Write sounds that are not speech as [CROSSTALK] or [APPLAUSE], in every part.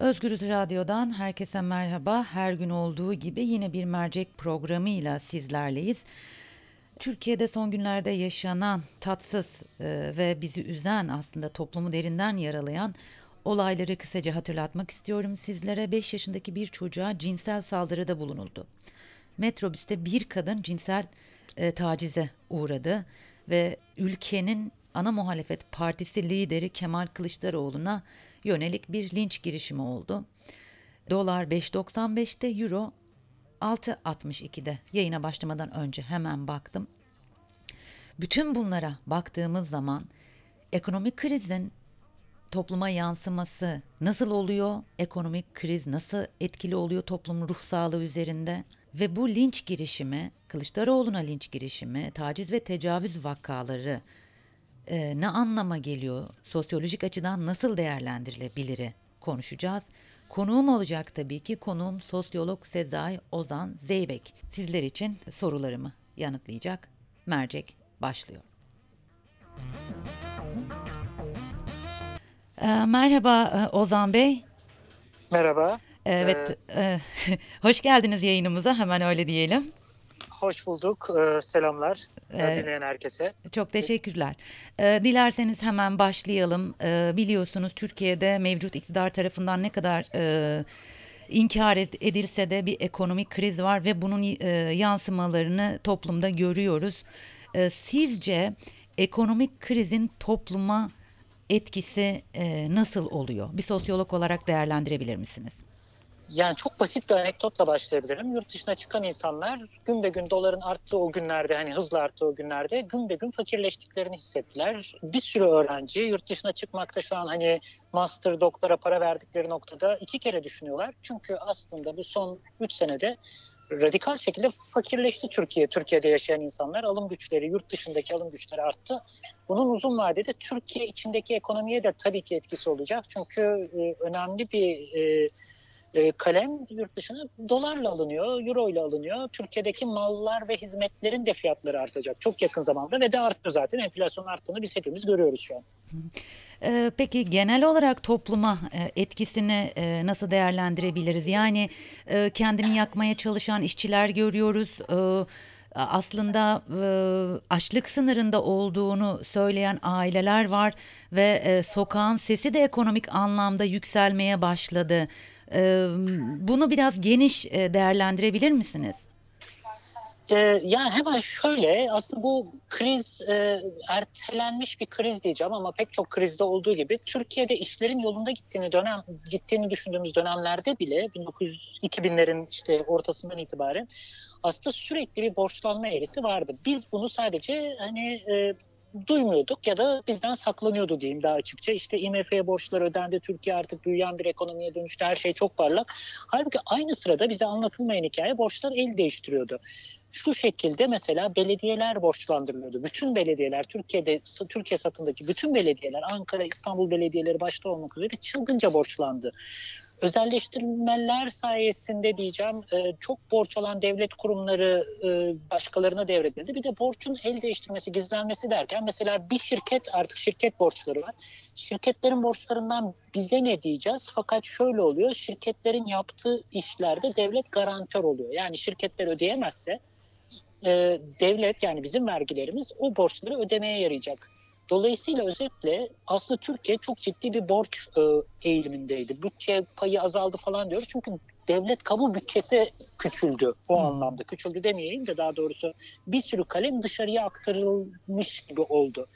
Özgürüz Radyo'dan herkese merhaba. Her gün olduğu gibi yine bir mercek programıyla sizlerleyiz. Türkiye'de son günlerde yaşanan tatsız e, ve bizi üzen aslında toplumu derinden yaralayan olayları kısaca hatırlatmak istiyorum sizlere. 5 yaşındaki bir çocuğa cinsel saldırıda bulunuldu. Metrobüste bir kadın cinsel e, tacize uğradı ve ülkenin ana muhalefet partisi lideri Kemal Kılıçdaroğlu'na yönelik bir linç girişimi oldu. Dolar 5.95'te, euro 6.62'de. Yayına başlamadan önce hemen baktım. Bütün bunlara baktığımız zaman ekonomik krizin topluma yansıması nasıl oluyor? Ekonomik kriz nasıl etkili oluyor toplumun ruh sağlığı üzerinde? Ve bu linç girişimi, Kılıçdaroğlu'na linç girişimi, taciz ve tecavüz vakaları e, ne anlama geliyor? Sosyolojik açıdan nasıl değerlendirilebilir konuşacağız. Konuğum olacak tabii ki. Konuğum sosyolog Sezai Ozan Zeybek. Sizler için sorularımı yanıtlayacak. Mercek başlıyor. E, merhaba e, Ozan Bey. Merhaba. Evet, e, [LAUGHS] hoş geldiniz yayınımıza. Hemen öyle diyelim. Hoş bulduk. Ee, selamlar Ee, dinleyen herkese. Çok teşekkürler. Ee, dilerseniz hemen başlayalım. Ee, biliyorsunuz Türkiye'de mevcut iktidar tarafından ne kadar e, inkar ed- edilse de bir ekonomik kriz var ve bunun e, yansımalarını toplumda görüyoruz. Sizce ekonomik krizin topluma etkisi e, nasıl oluyor? Bir sosyolog olarak değerlendirebilir misiniz? Yani çok basit bir anekdotla başlayabilirim. Yurt dışına çıkan insanlar gün be gün doların arttığı o günlerde hani hızla arttığı o günlerde gün be gün fakirleştiklerini hissettiler. Bir sürü öğrenci yurt dışına çıkmakta şu an hani master doktora para verdikleri noktada iki kere düşünüyorlar. Çünkü aslında bu son 3 senede radikal şekilde fakirleşti Türkiye. Türkiye'de yaşayan insanlar alım güçleri, yurt dışındaki alım güçleri arttı. Bunun uzun vadede Türkiye içindeki ekonomiye de tabii ki etkisi olacak. Çünkü e, önemli bir e, e, kalem yurt dışına dolarla alınıyor, euro ile alınıyor. Türkiye'deki mallar ve hizmetlerin de fiyatları artacak çok yakın zamanda ve de artıyor zaten. Enflasyon arttığını biz hepimiz görüyoruz şu an. Ee, Peki genel olarak topluma e, etkisini e, nasıl değerlendirebiliriz? Yani kendini yakmaya çalışan işçiler görüyoruz. Aslında açlık sınırında olduğunu söyleyen aileler var ve sokağın sesi de ekonomik anlamda yükselmeye başladı. Bunu biraz geniş e, değerlendirebilir misiniz? Ee, yani hemen şöyle aslında bu kriz e, ertelenmiş bir kriz diyeceğim ama pek çok krizde olduğu gibi Türkiye'de işlerin yolunda gittiğini dönem gittiğini düşündüğümüz dönemlerde bile 1900 2000'lerin işte ortasından itibaren aslında sürekli bir borçlanma eğrisi vardı. Biz bunu sadece hani e, duymuyorduk ya da bizden saklanıyordu diyeyim daha açıkça. İşte IMF'ye borçlar ödendi, Türkiye artık büyüyen bir ekonomiye dönüştü, her şey çok parlak. Halbuki aynı sırada bize anlatılmayan hikaye borçlar el değiştiriyordu. Şu şekilde mesela belediyeler borçlandırılıyordu. Bütün belediyeler, Türkiye'de Türkiye satındaki bütün belediyeler, Ankara, İstanbul belediyeleri başta olmak üzere çılgınca borçlandı özelleştirmeler sayesinde diyeceğim e, çok borç alan devlet kurumları e, başkalarına devredildi. Bir de borcun el değiştirmesi, gizlenmesi derken mesela bir şirket artık şirket borçları var. Şirketlerin borçlarından bize ne diyeceğiz? Fakat şöyle oluyor. Şirketlerin yaptığı işlerde devlet garantör oluyor. Yani şirketler ödeyemezse e, devlet yani bizim vergilerimiz o borçları ödemeye yarayacak. Dolayısıyla özetle aslında Türkiye çok ciddi bir borç e, eğilimindeydi. Bütçe payı azaldı falan diyoruz. Çünkü devlet kamu bütçesi küçüldü o hmm. anlamda. Küçüldü demeyeyim de daha doğrusu bir sürü kalem dışarıya aktarılmış gibi oldu.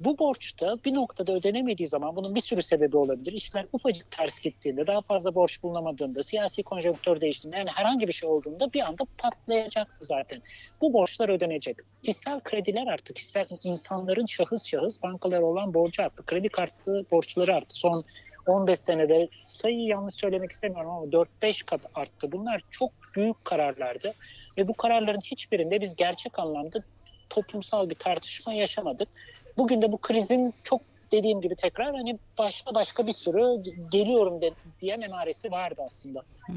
Bu borçta bir noktada ödenemediği zaman bunun bir sürü sebebi olabilir. İşler ufacık ters gittiğinde, daha fazla borç bulunamadığında, siyasi konjonktür değiştiğinde yani herhangi bir şey olduğunda bir anda patlayacaktı zaten. Bu borçlar ödenecek. Kişisel krediler arttı. Kişisel insanların şahıs şahıs bankalara olan borcu arttı. Kredi kartı borçları arttı. Son 15 senede sayı yanlış söylemek istemiyorum ama 4-5 kat arttı. Bunlar çok büyük kararlardı ve bu kararların hiçbirinde biz gerçek anlamda toplumsal bir tartışma yaşamadık. Bugün de bu krizin çok dediğim gibi tekrar hani başka başka bir sürü geliyorum de, diyen emaresi vardı aslında. Ee,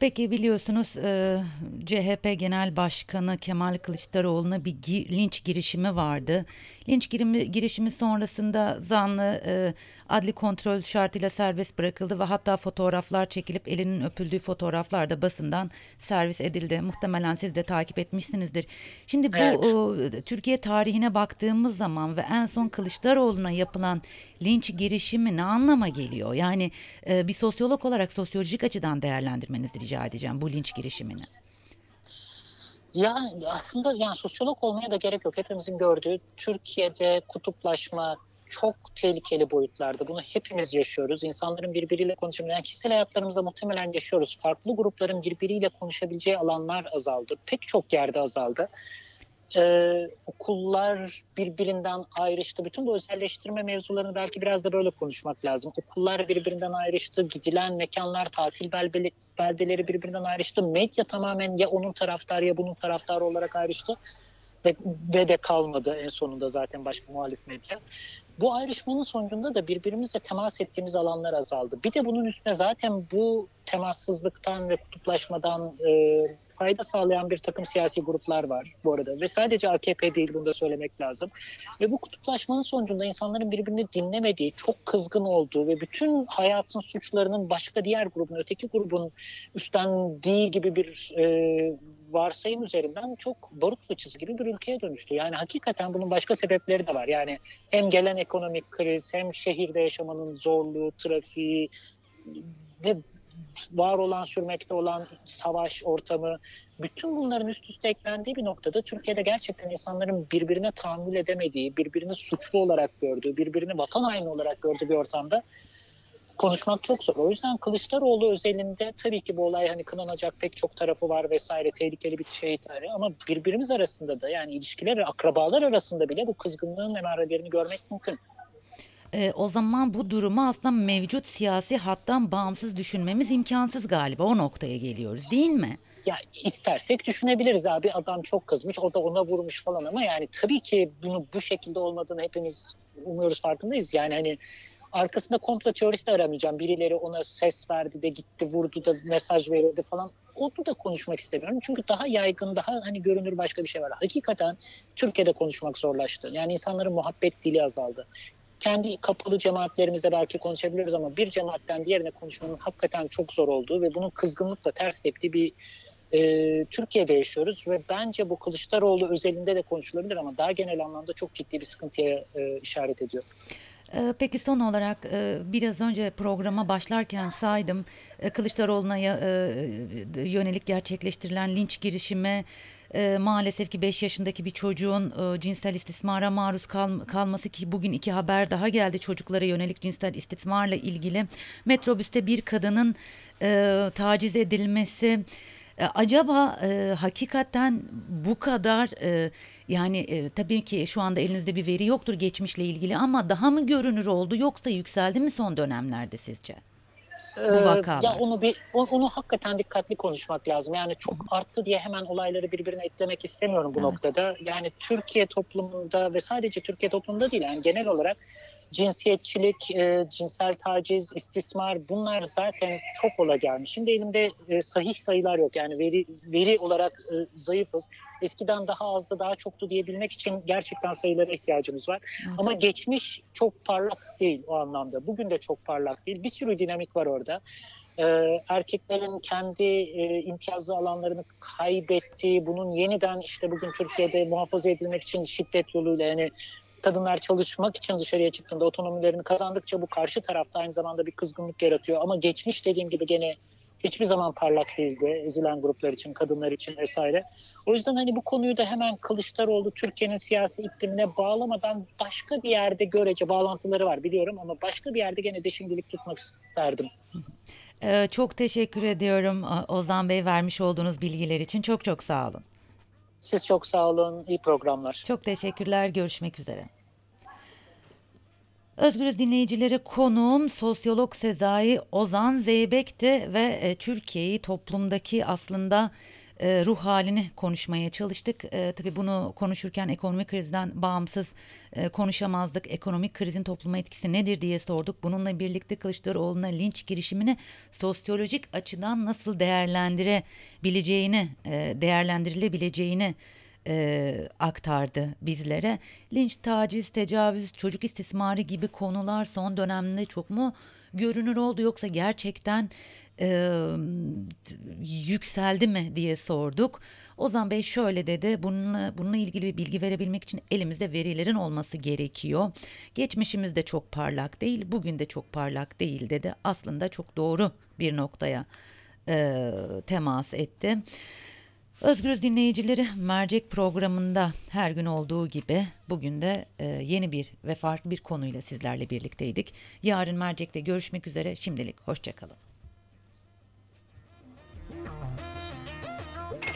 Peki biliyorsunuz e, CHP Genel Başkanı Kemal Kılıçdaroğlu'na bir gi- linç girişimi vardı. Linç girimi, girişimi sonrasında zanlı e, adli kontrol şartıyla serbest bırakıldı ve hatta fotoğraflar çekilip elinin öpüldüğü fotoğraflar da basından servis edildi. Muhtemelen siz de takip etmişsinizdir. Şimdi bu Evet. Türkiye tarihine baktığımız zaman ve en son Kılıçdaroğlu'na yapılan linç girişimi ne anlama geliyor? Yani e, bir sosyolog olarak sosyolojik açıdan değerlendirmenizi rica edeceğim bu linç girişimini. Ya aslında yani sosyolog olmaya da gerek yok. Hepimizin gördüğü Türkiye'de kutuplaşma çok tehlikeli boyutlarda. Bunu hepimiz yaşıyoruz. İnsanların birbiriyle konuşabileceği, yani kişisel hayatlarımızda muhtemelen yaşıyoruz. Farklı grupların birbiriyle konuşabileceği alanlar azaldı. Pek çok yerde azaldı. Ee, okullar birbirinden ayrıştı. Bütün bu özelleştirme mevzularını belki biraz da böyle konuşmak lazım. Okullar birbirinden ayrıştı. Gidilen mekanlar, tatil beldeleri birbirinden ayrıştı. Medya tamamen ya onun taraftarı ya bunun taraftarı olarak ayrıştı. Ve, ve de kalmadı en sonunda zaten başka muhalif medya. Bu ayrışmanın sonucunda da birbirimizle temas ettiğimiz alanlar azaldı. Bir de bunun üstüne zaten bu temassızlıktan ve kutuplaşmadan e, fayda sağlayan bir takım siyasi gruplar var bu arada. Ve sadece AKP değil bunu da söylemek lazım. Ve bu kutuplaşmanın sonucunda insanların birbirini dinlemediği, çok kızgın olduğu ve bütün hayatın suçlarının başka diğer grubun, öteki grubun üstlendiği gibi bir e, varsayım üzerinden çok barut fıçısı gibi bir ülkeye dönüştü. Yani hakikaten bunun başka sebepleri de var. Yani hem gelen ekonomik kriz, hem şehirde yaşamanın zorluğu, trafiği ve var olan, sürmekte olan savaş ortamı, bütün bunların üst üste eklendiği bir noktada Türkiye'de gerçekten insanların birbirine tahammül edemediği, birbirini suçlu olarak gördüğü, birbirini vatan haini olarak gördüğü bir ortamda konuşmak çok zor. O yüzden Kılıçdaroğlu özelinde tabii ki bu olay hani kınanacak pek çok tarafı var vesaire tehlikeli bir şey tarihi ama birbirimiz arasında da yani ilişkiler akrabalar arasında bile bu kızgınlığın emarelerini görmek mümkün. E, o zaman bu durumu aslında mevcut siyasi hattan bağımsız düşünmemiz imkansız galiba. O noktaya geliyoruz değil mi? Ya istersek düşünebiliriz abi adam çok kızmış o da ona vurmuş falan ama yani tabii ki bunu bu şekilde olmadığını hepimiz umuyoruz farkındayız. Yani hani arkasında komplo teorisi aramayacağım. Birileri ona ses verdi de gitti vurdu da mesaj verildi falan. Onu da konuşmak istemiyorum. Çünkü daha yaygın, daha hani görünür başka bir şey var. Hakikaten Türkiye'de konuşmak zorlaştı. Yani insanların muhabbet dili azaldı. Kendi kapalı cemaatlerimizde belki konuşabiliriz ama bir cemaatten diğerine konuşmanın hakikaten çok zor olduğu ve bunun kızgınlıkla ters teptiği bir e, Türkiye'de yaşıyoruz ve bence bu Kılıçdaroğlu özelinde de konuşulabilir ama daha genel anlamda çok ciddi bir sıkıntıya e, işaret ediyor. E, peki son olarak e, biraz önce programa başlarken saydım e, Kılıçdaroğlu'na yönelik gerçekleştirilen linç girişimi e, maalesef ki 5 yaşındaki bir çocuğun e, cinsel istismara maruz kal- kalması ki bugün iki haber daha geldi çocuklara yönelik cinsel istismarla ilgili metrobüste bir kadının e, taciz edilmesi. E, Acaba e, hakikaten bu kadar e, yani e, tabii ki şu anda elinizde bir veri yoktur geçmişle ilgili ama daha mı görünür oldu yoksa yükseldi mi son dönemlerde sizce? Ee, vakalar. Ya onu bir onu, hakikaten dikkatli konuşmak lazım. Yani çok arttı diye hemen olayları birbirine eklemek istemiyorum bu Evet. noktada. Yani Türkiye toplumunda ve sadece Türkiye toplumunda değil yani genel olarak cinsiyetçilik, e, cinsel taciz, istismar bunlar zaten çok ola gelmiş. Şimdi elimde e, sahih sayılar yok. Yani veri veri olarak e, zayıfız. Eskiden daha azdı, daha çoktu diyebilmek için gerçekten sayılara ihtiyacımız var. Ama geçmiş çok parlak değil o anlamda. Bugün de çok parlak değil. Bir sürü dinamik var orada. Ee, erkeklerin kendi e, imtiyazlı alanlarını kaybettiği, bunun yeniden işte bugün Türkiye'de muhafaza edilmek için şiddet yoluyla yani kadınlar çalışmak için dışarıya çıktığında otonomilerini kazandıkça bu karşı tarafta aynı zamanda bir kızgınlık yaratıyor. Ama geçmiş dediğim gibi gene hiçbir zaman parlak değildi ezilen gruplar için, kadınlar için vesaire. O yüzden hani bu konuyu da hemen Kılıçdaroğlu Türkiye'nin siyasi iklimine bağlamadan başka bir yerde görece bağlantıları var biliyorum ama başka bir yerde gene de şimdilik tutmak isterdim. E, çok teşekkür ediyorum Ozan Bey vermiş olduğunuz bilgiler için çok çok sağ olun. Siz çok sağ olun, iyi programlar. Çok teşekkürler görüşmek üzere. Özgürüz dinleyicileri konuğum sosyolog Sezai Ozan Zeybek'ti ve e, Türkiye'yi toplumdaki aslında e, ruh halini konuşmaya çalıştık. E, tabii bunu konuşurken ekonomik krizden bağımsız e, konuşamazdık. Ekonomik krizin topluma etkisi nedir diye sorduk. Bununla birlikte Kılıçdaroğlu'na linç girişimini sosyolojik açıdan nasıl değerlendirebileceğini, e, değerlendirilebileceğini e, aktardı bizlere. Linç, taciz, tecavüz, çocuk istismarı gibi konular son dönemde çok mu görünür oldu yoksa gerçekten e, yükseldi mi diye sorduk. Ozan Bey şöyle dedi, bununla, bununla ilgili bir bilgi verebilmek için elimizde verilerin olması gerekiyor. Geçmişimiz de çok parlak değil, bugün de çok parlak değil dedi. Aslında çok doğru bir noktaya e, temas etti. Özgürüz dinleyicileri mercek programında her gün olduğu gibi bugün de e, yeni bir ve farklı bir konuyla sizlerle birlikteydik. Yarın mercekte görüşmek üzere şimdilik hoşçakalın.